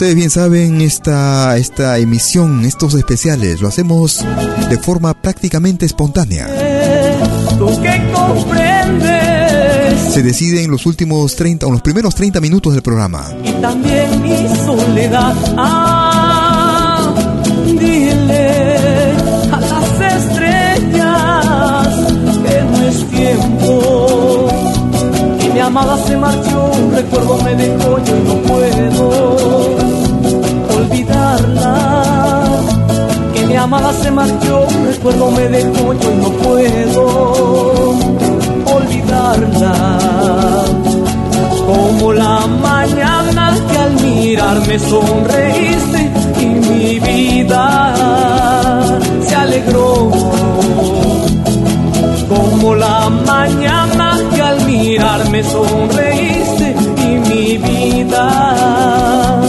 Ustedes bien saben, esta, esta emisión, estos especiales, lo hacemos de forma prácticamente espontánea. Tú que comprendes se decide en los últimos 30 o los primeros 30 minutos del programa. Y también mi soledad. Ah, dile a las estrellas que no es tiempo. Y mi amada se marchó, un recuerdo me dejó, yo no puedo olvidarla. Que mi amada se marchó, recuerdo me dejó, yo no puedo como la mañana que al mirarme sonreíste y mi vida se alegró. Como la mañana que al mirarme sonreíste y mi vida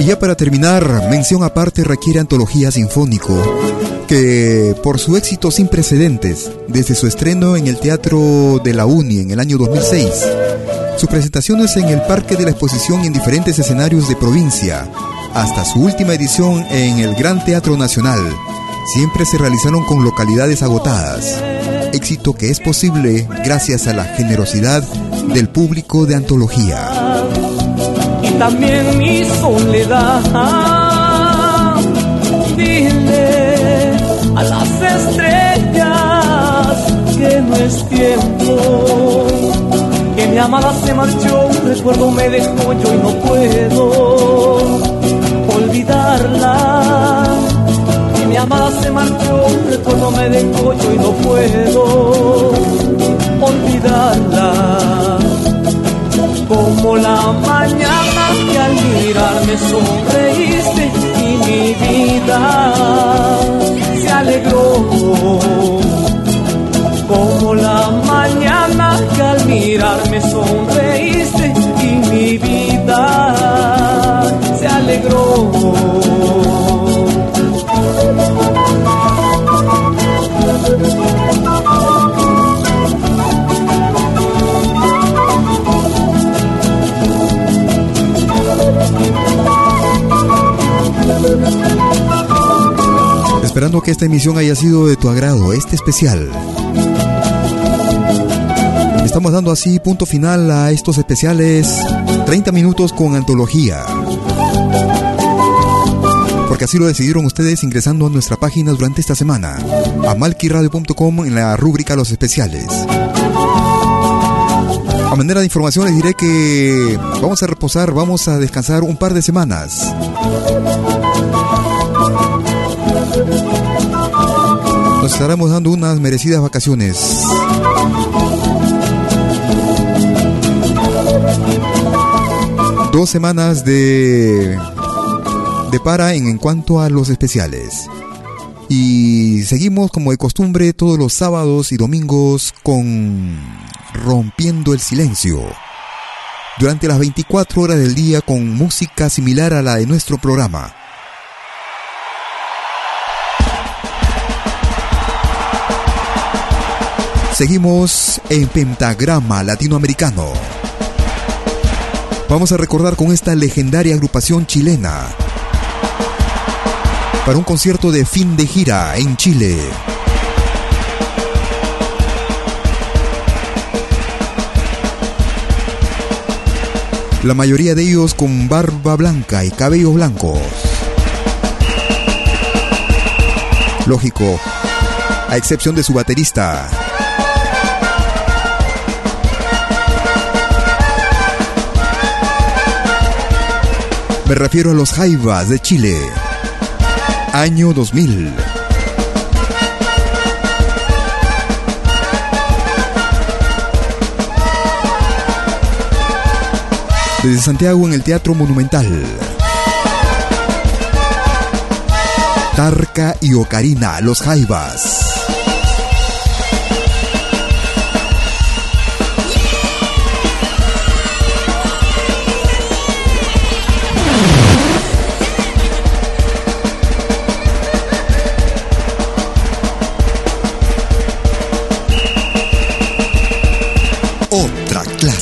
Y ya para terminar, mención aparte requiere antología sinfónico que por su éxito sin precedentes, desde su estreno en el Teatro de la Uni en el año 2006, sus presentaciones en el Parque de la Exposición en diferentes escenarios de provincia, hasta su última edición en el Gran Teatro Nacional, siempre se realizaron con localidades agotadas, éxito que es posible gracias a la generosidad del público de antología. Y también mi soledad, a las estrellas que no es tiempo. Que mi amada se marchó, un recuerdo me dejó yo y no puedo olvidarla. Amada se marchó, recuerdo me yo y no puedo olvidarla. Como la mañana que al mirarme sonreíste y mi vida alegró. Como la mañana que al mirarme sonreíste y mi vida se alegró. Esperando que esta emisión haya sido de tu agrado, este especial. Estamos dando así punto final a estos especiales 30 minutos con antología. Porque así lo decidieron ustedes ingresando a nuestra página durante esta semana, a malquiradio.com en la rúbrica Los especiales. A manera de información les diré que vamos a reposar, vamos a descansar un par de semanas. Nos estaremos dando unas merecidas vacaciones. Dos semanas de, de para en, cuanto a los especiales. Y seguimos como de costumbre todos los sábados y domingos con Rompiendo el Silencio. Durante las 24 horas del día con música similar a la de nuestro programa. Seguimos en Pentagrama Latinoamericano. Vamos a recordar con esta legendaria agrupación chilena para un concierto de fin de gira en Chile. La mayoría de ellos con barba blanca y cabellos blancos. Lógico, a excepción de su baterista. Me refiero a los Jaivas de Chile. Año 2000. Desde Santiago en el Teatro Monumental. Tarca y Ocarina, los Jaivas.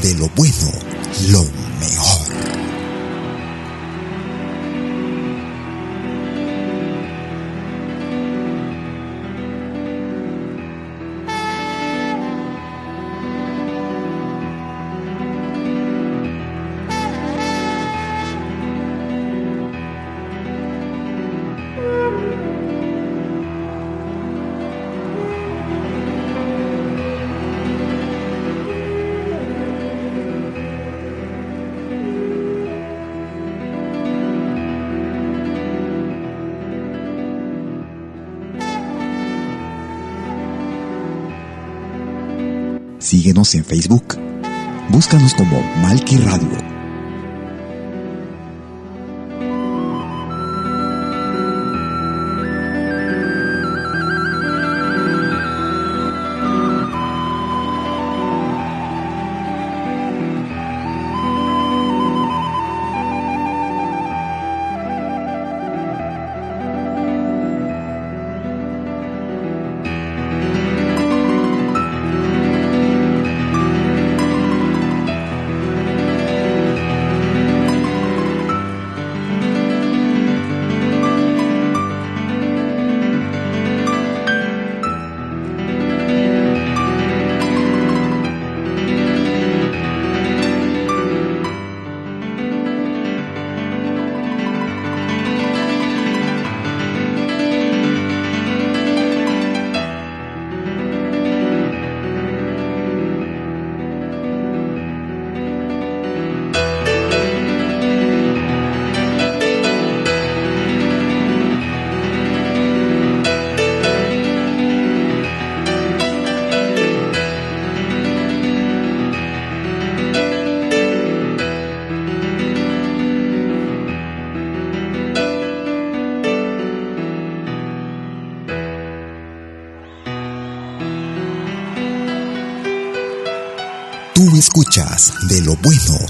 De lo bueno, En Facebook. Búscanos como Malki Radio. Escuchas de lo bueno,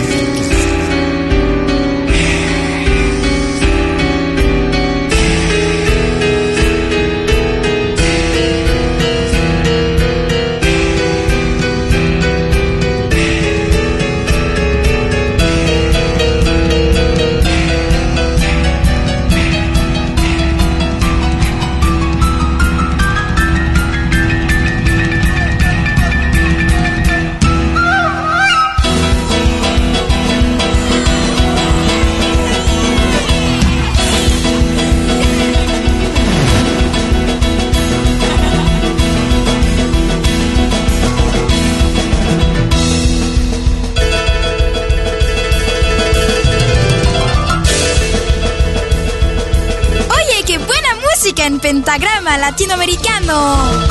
latinoamericano. La genuina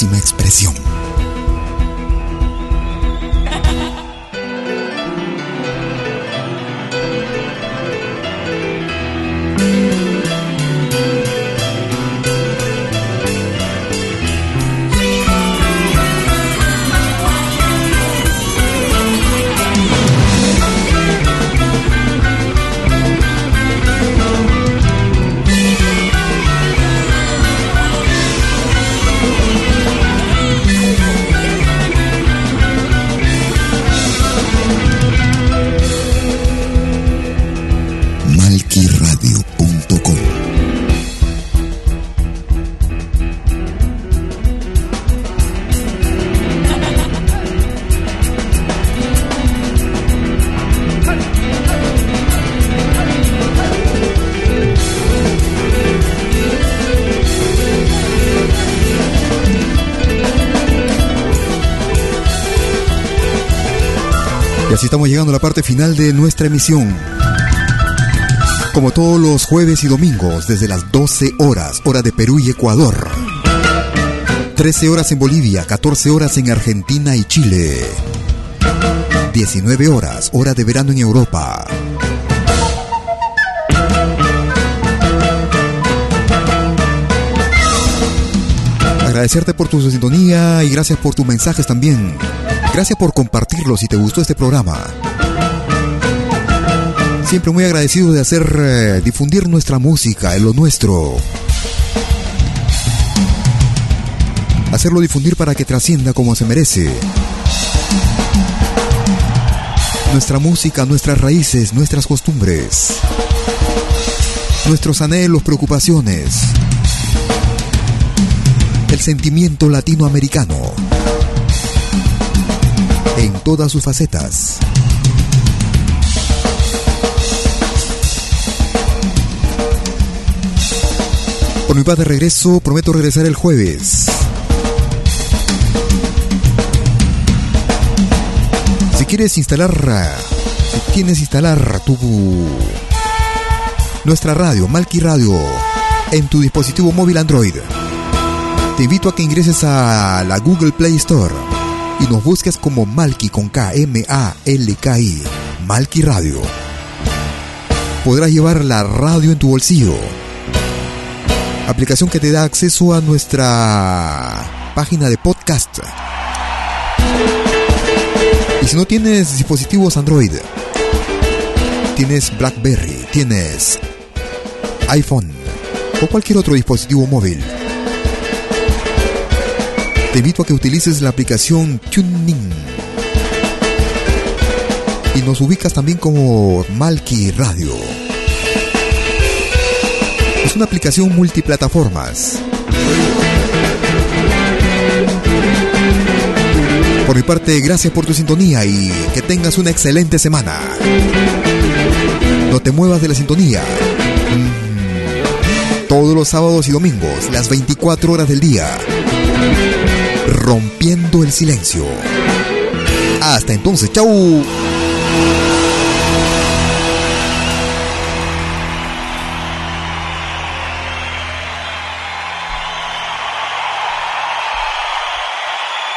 máxima expresión. Llegando a la parte final de nuestra emisión. Como todos los jueves y domingos, desde las 12 horas, hora de Perú y Ecuador. 13 horas en Bolivia, 14 horas en Argentina y Chile. 19 horas, hora de verano en Europa. Agradecerte por tu sintonía y gracias por tus mensajes también. Gracias por compartirlo si te gustó este programa. Siempre muy agradecido de hacer eh, difundir nuestra música, en lo nuestro. Hacerlo difundir para que trascienda como se merece. Nuestra música, nuestras raíces, nuestras costumbres. Nuestros anhelos, preocupaciones. El sentimiento latinoamericano. En todas sus facetas. Por mi paz de regreso, prometo regresar el jueves. Si quieres instalar, si tienes instalar tu nuestra radio, Malki Radio, en tu dispositivo móvil Android, te invito a que ingreses a la Google Play Store y nos busques como Malki con K M A L K I, Malki Radio. Podrás llevar la radio en tu bolsillo aplicación que te da acceso a nuestra página de podcast. Y si no tienes dispositivos Android, tienes BlackBerry, tienes iPhone o cualquier otro dispositivo móvil, te invito a que utilices la aplicación TuneIn. Y nos ubicas también como Malki Radio. Es una aplicación multiplataformas. Por mi parte, gracias por tu sintonía y que tengas una excelente semana. No te muevas de la sintonía. Mm. Todos los sábados y domingos, las 24 horas del día. Rompiendo el silencio. Hasta entonces, chau.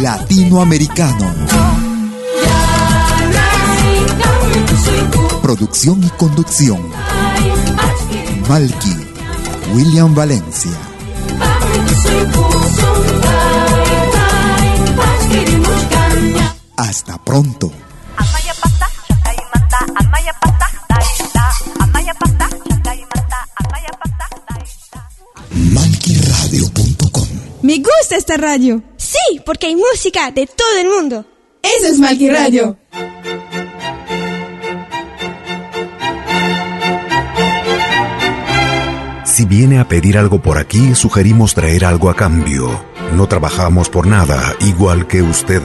Latinoamericano. Producción y conducción. Malky, William Valencia. Hasta pronto. Malquiradio.com Me gusta esta radio. Sí, porque hay música de todo el mundo. Eso es Malqui Radio. Si viene a pedir algo por aquí, sugerimos traer algo a cambio. No trabajamos por nada, igual que usted.